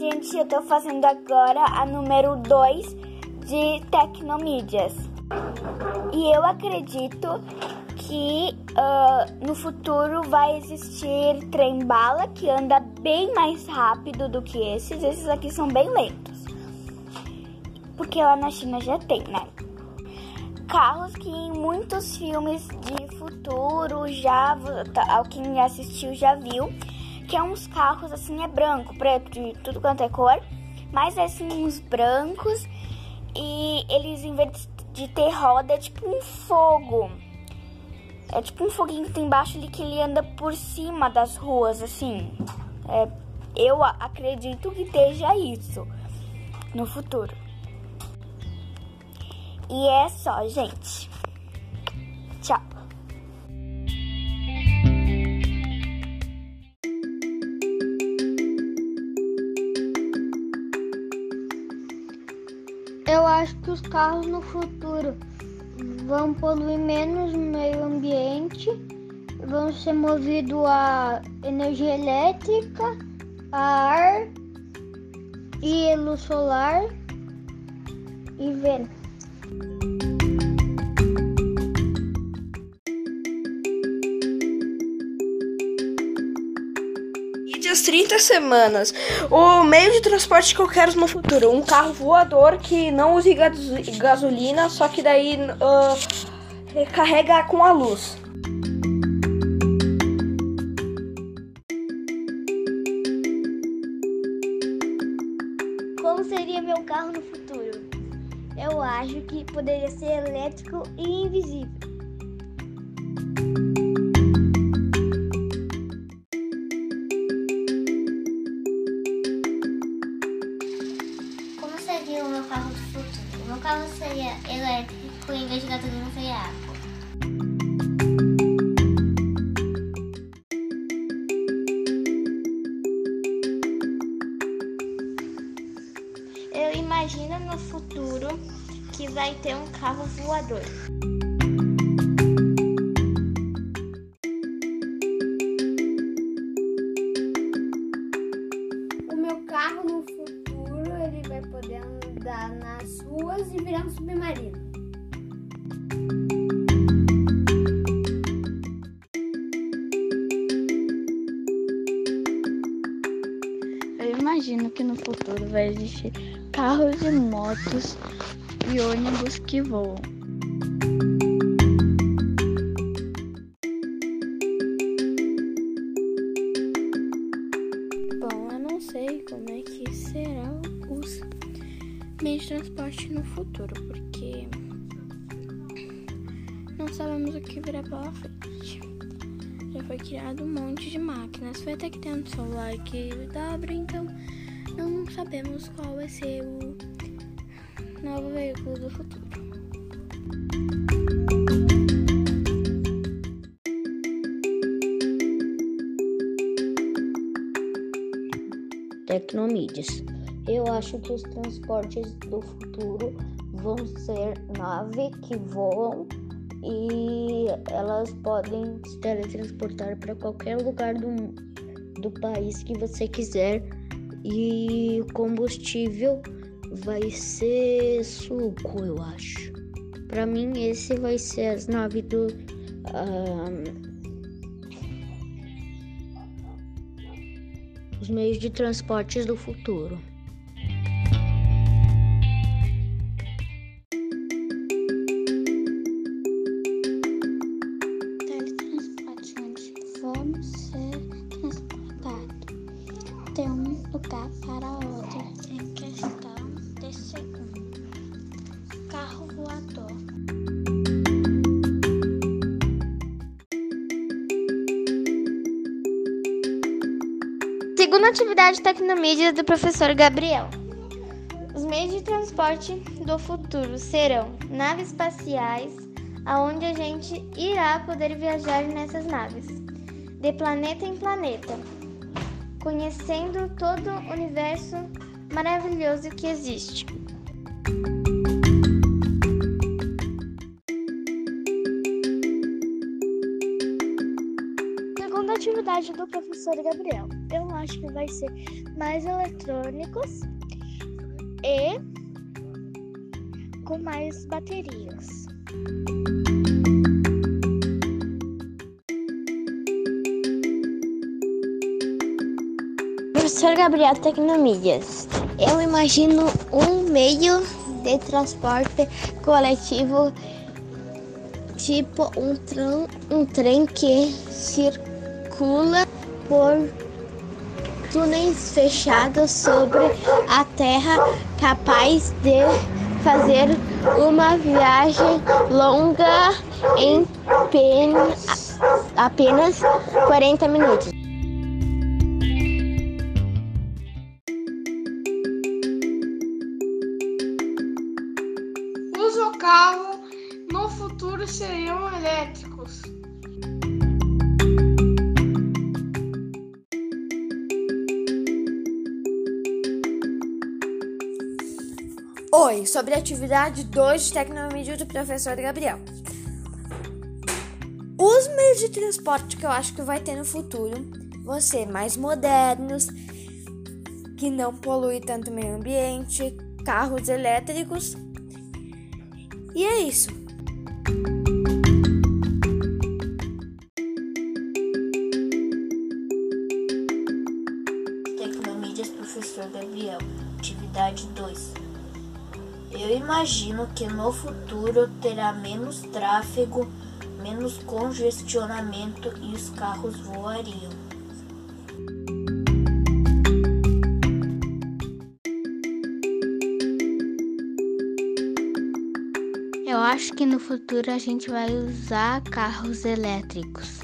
gente, eu tô fazendo agora a número 2 de Tecnomídias. E eu acredito que uh, no futuro vai existir trem-bala que anda bem mais rápido do que esses. Esses aqui são bem lentos. Porque lá na China já tem, né? Carros que em muitos filmes de futuro já, quem assistiu já viu, que é uns carros assim, é branco, preto, de tudo quanto é cor, mas é assim, uns brancos e eles em vez de ter roda é tipo um fogo. É tipo um foguinho que tem embaixo ali que ele anda por cima das ruas, assim. É, eu acredito que esteja isso no futuro. E é só, gente. Eu acho que os carros no futuro vão poluir menos o meio ambiente, vão ser movidos a energia elétrica, a ar e luz solar e vento. 30 semanas. O meio de transporte que eu quero no futuro. Um carro voador que não use gasolina, só que daí uh, recarrega com a luz. Como seria meu carro no futuro? Eu acho que poderia ser elétrico e invisível. Elétrico em vez de gasolina. Eu imagino no futuro que vai ter um carro voador. O meu carro no futuro ele vai poder andar nas ruas e virar um submarino. Eu imagino que no futuro vai existir carros e motos e ônibus que voam. Bom, eu não sei como é que será os meios de transporte no futuro, porque sabemos o que virá pela frente. Já foi criado um monte de máquinas, foi até que tem um celular que dobra, então não sabemos qual vai ser o novo veículo do futuro. Tecnomídias. Eu acho que os transportes do futuro vão ser nave que voam e elas podem se teletransportar para qualquer lugar do, do país que você quiser e o combustível vai ser suco, eu acho. Para mim, esse vai ser as naves do. Uh, os meios de transportes do futuro. Segunda atividade Tecnomídia do professor Gabriel. Os meios de transporte do futuro serão naves espaciais, aonde a gente irá poder viajar nessas naves, de planeta em planeta, conhecendo todo o universo maravilhoso que existe. Segunda atividade do professor Gabriel, eu acho que vai ser mais eletrônicos e com mais baterias. Professor Gabriel Tecnomídias, eu imagino um meio de transporte coletivo tipo um, tram, um trem que circula por túneis fechados sobre a terra, capaz de fazer uma viagem longa em apenas 40 minutos. Os carros no futuro seriam elétricos. Oi, sobre a atividade 2 de tecnomídia do professor Gabriel. Os meios de transporte que eu acho que vai ter no futuro vão ser mais modernos, que não poluem tanto o meio ambiente, carros elétricos. E é isso. Eu imagino que no futuro terá menos tráfego, menos congestionamento e os carros voariam. Eu acho que no futuro a gente vai usar carros elétricos.